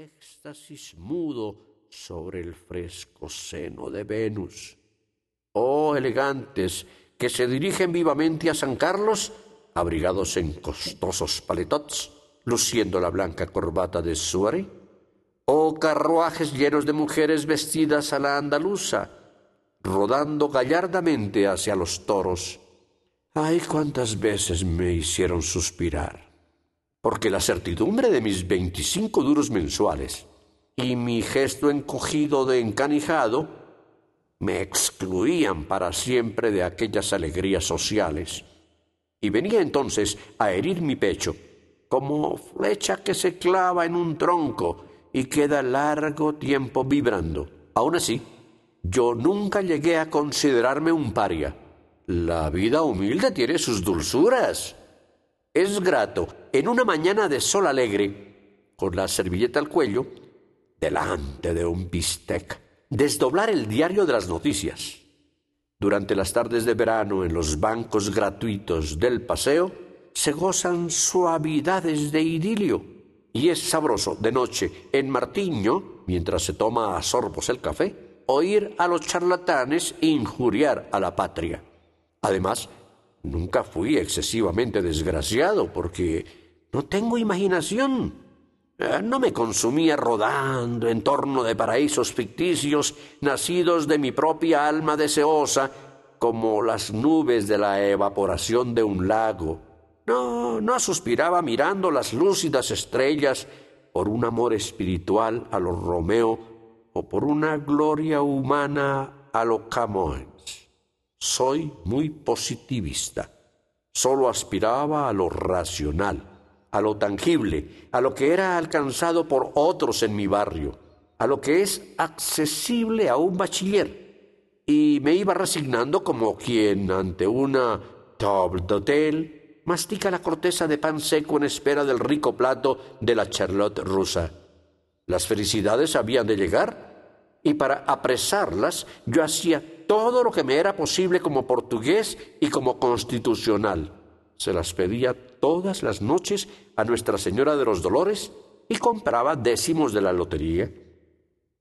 éxtasis mudo sobre el fresco seno de Venus. Oh elegantes que se dirigen vivamente a San Carlos, abrigados en costosos paletots, luciendo la blanca corbata de Suárez, oh carruajes llenos de mujeres vestidas a la andaluza, rodando gallardamente hacia los toros. Ay, cuántas veces me hicieron suspirar, porque la certidumbre de mis veinticinco duros mensuales y mi gesto encogido de encanijado me excluían para siempre de aquellas alegrías sociales. Y venía entonces a herir mi pecho, como flecha que se clava en un tronco y queda largo tiempo vibrando. Aún así, yo nunca llegué a considerarme un paria. La vida humilde tiene sus dulzuras. Es grato, en una mañana de sol alegre, con la servilleta al cuello, delante de un bistec, desdoblar el diario de las noticias. Durante las tardes de verano, en los bancos gratuitos del paseo, se gozan suavidades de idilio. Y es sabroso de noche en Martiño, mientras se toma a sorbos el café, oír a los charlatanes injuriar a la patria. Además, nunca fui excesivamente desgraciado porque no tengo imaginación. Eh, no me consumía rodando en torno de paraísos ficticios nacidos de mi propia alma deseosa, como las nubes de la evaporación de un lago. No, no suspiraba mirando las lúcidas estrellas por un amor espiritual a los Romeo o por una gloria humana a lo Camões. Soy muy positivista. Solo aspiraba a lo racional, a lo tangible, a lo que era alcanzado por otros en mi barrio, a lo que es accesible a un bachiller. Y me iba resignando como quien ante una table d'hôtel mastica la corteza de pan seco en espera del rico plato de la charlotte rusa. Las felicidades habían de llegar y para apresarlas yo hacía todo lo que me era posible como portugués y como constitucional. Se las pedía todas las noches a Nuestra Señora de los Dolores y compraba décimos de la lotería.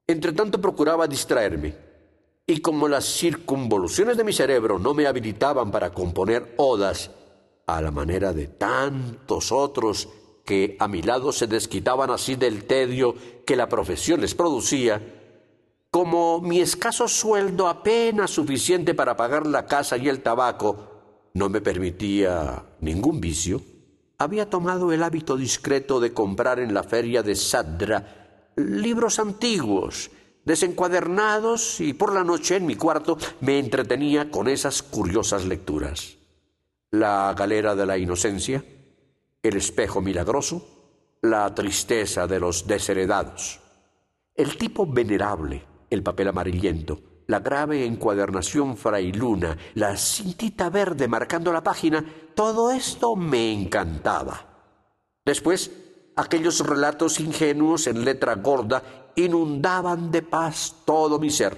Entretanto procuraba distraerme, y como las circunvoluciones de mi cerebro no me habilitaban para componer odas a la manera de tantos otros que a mi lado se desquitaban así del tedio que la profesión les producía, como mi escaso sueldo apenas suficiente para pagar la casa y el tabaco no me permitía ningún vicio, había tomado el hábito discreto de comprar en la feria de Sadra libros antiguos, desencuadernados, y por la noche en mi cuarto me entretenía con esas curiosas lecturas. La galera de la inocencia, el espejo milagroso, la tristeza de los desheredados. El tipo venerable, el papel amarillento, la grave encuadernación frailuna, la cintita verde marcando la página, todo esto me encantaba. Después, aquellos relatos ingenuos en letra gorda inundaban de paz todo mi ser,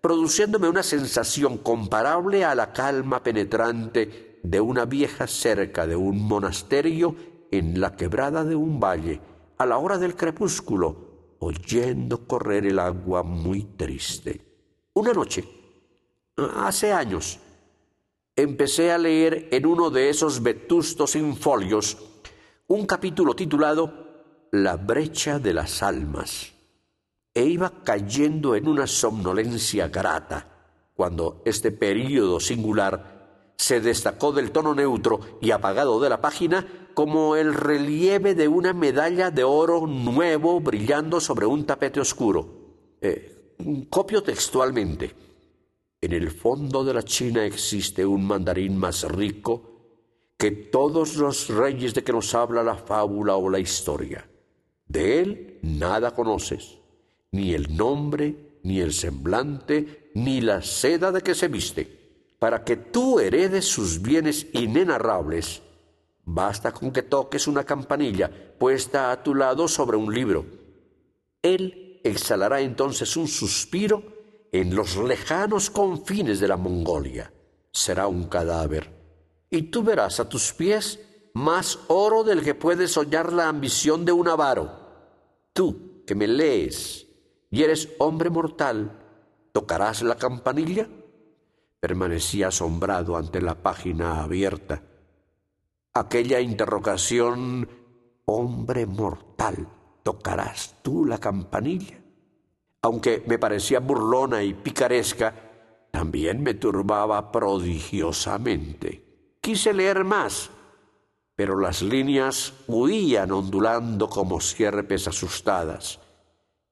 produciéndome una sensación comparable a la calma penetrante de una vieja cerca de un monasterio en la quebrada de un valle, a la hora del crepúsculo, oyendo correr el agua muy triste. Una noche, hace años, empecé a leer en uno de esos vetustos infolios un capítulo titulado La brecha de las almas, e iba cayendo en una somnolencia grata cuando este período singular se destacó del tono neutro y apagado de la página como el relieve de una medalla de oro nuevo brillando sobre un tapete oscuro. Eh, copio textualmente. En el fondo de la China existe un mandarín más rico que todos los reyes de que nos habla la fábula o la historia. De él nada conoces, ni el nombre, ni el semblante, ni la seda de que se viste para que tú heredes sus bienes inenarrables, basta con que toques una campanilla puesta a tu lado sobre un libro. Él exhalará entonces un suspiro en los lejanos confines de la Mongolia. Será un cadáver. Y tú verás a tus pies más oro del que puede soñar la ambición de un avaro. Tú, que me lees y eres hombre mortal, ¿tocarás la campanilla? Permanecí asombrado ante la página abierta. Aquella interrogación, hombre mortal, ¿tocarás tú la campanilla? Aunque me parecía burlona y picaresca, también me turbaba prodigiosamente. Quise leer más, pero las líneas huían ondulando como sierpes asustadas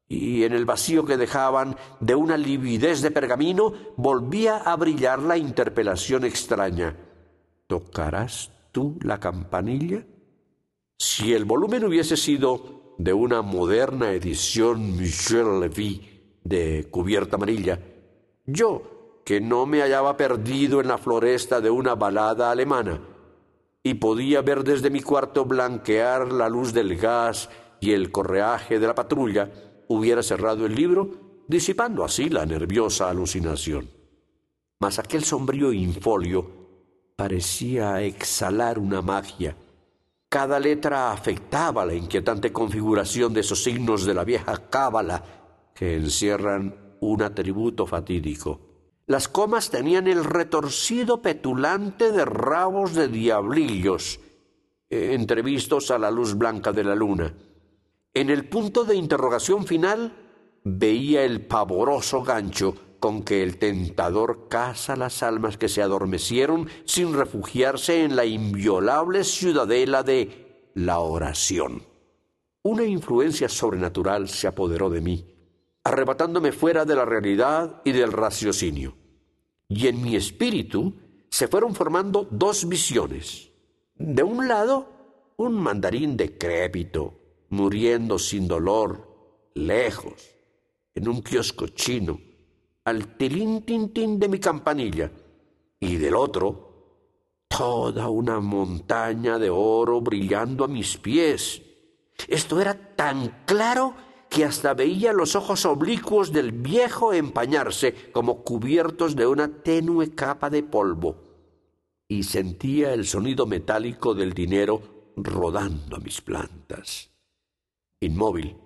y en el vacío que dejaban de una lividez de pergamino volvía a brillar la interpelación extraña. ¿Tocarás tú la campanilla? Si el volumen hubiese sido de una moderna edición Michel Levy de cubierta amarilla, yo, que no me hallaba perdido en la floresta de una balada alemana, y podía ver desde mi cuarto blanquear la luz del gas y el correaje de la patrulla, hubiera cerrado el libro, disipando así la nerviosa alucinación. Mas aquel sombrío infolio parecía exhalar una magia. Cada letra afectaba la inquietante configuración de esos signos de la vieja cábala que encierran un atributo fatídico. Las comas tenían el retorcido petulante de rabos de diablillos, eh, entrevistos a la luz blanca de la luna. En el punto de interrogación final veía el pavoroso gancho con que el tentador caza las almas que se adormecieron sin refugiarse en la inviolable ciudadela de la oración. Una influencia sobrenatural se apoderó de mí, arrebatándome fuera de la realidad y del raciocinio. Y en mi espíritu se fueron formando dos visiones. De un lado, un mandarín decrépito, muriendo sin dolor, lejos, en un kiosco chino, al tilín tin de mi campanilla, y del otro, toda una montaña de oro brillando a mis pies. Esto era tan claro que hasta veía los ojos oblicuos del viejo empañarse como cubiertos de una tenue capa de polvo, y sentía el sonido metálico del dinero rodando a mis plantas. Inmóvil,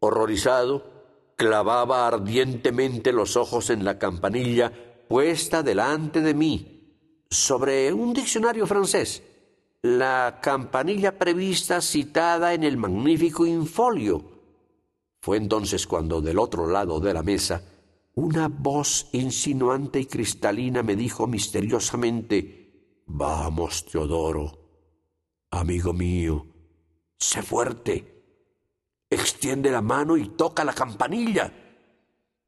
horrorizado, clavaba ardientemente los ojos en la campanilla puesta delante de mí, sobre un diccionario francés, la campanilla prevista citada en el magnífico infolio. Fue entonces cuando del otro lado de la mesa una voz insinuante y cristalina me dijo misteriosamente Vamos, Teodoro, amigo mío, sé fuerte extiende la mano y toca la campanilla.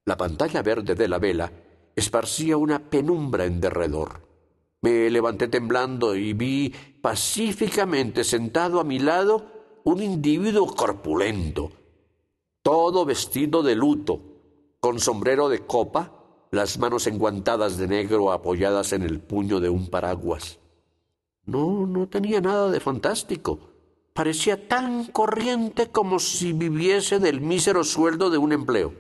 La pantalla verde de la vela esparcía una penumbra en derredor. Me levanté temblando y vi pacíficamente sentado a mi lado un individuo corpulento, todo vestido de luto, con sombrero de copa, las manos enguantadas de negro apoyadas en el puño de un paraguas. No, no tenía nada de fantástico parecía tan corriente como si viviese del mísero sueldo de un empleo.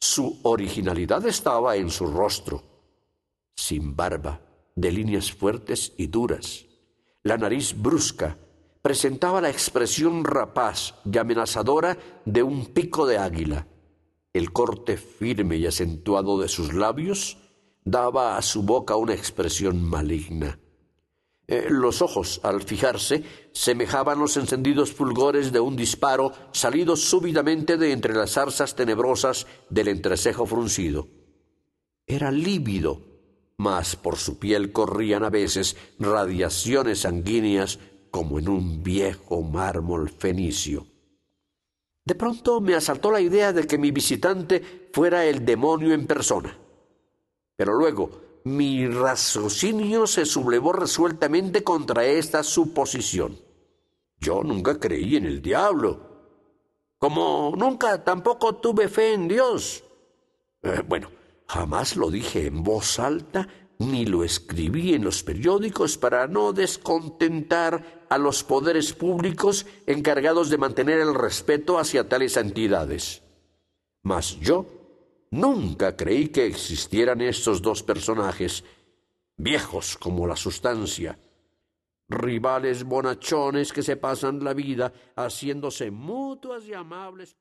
Su originalidad estaba en su rostro, sin barba, de líneas fuertes y duras. La nariz brusca presentaba la expresión rapaz y amenazadora de un pico de águila. El corte firme y acentuado de sus labios daba a su boca una expresión maligna. Eh, los ojos, al fijarse, semejaban los encendidos fulgores de un disparo salido súbitamente de entre las zarzas tenebrosas del entrecejo fruncido. Era lívido, mas por su piel corrían a veces radiaciones sanguíneas como en un viejo mármol fenicio. De pronto me asaltó la idea de que mi visitante fuera el demonio en persona. Pero luego, mi raciocinio se sublevó resueltamente contra esta suposición. Yo nunca creí en el diablo, como nunca tampoco tuve fe en Dios. Eh, bueno, jamás lo dije en voz alta ni lo escribí en los periódicos para no descontentar a los poderes públicos encargados de mantener el respeto hacia tales entidades. Mas yo Nunca creí que existieran estos dos personajes, viejos como la sustancia, rivales bonachones que se pasan la vida haciéndose mutuas y amables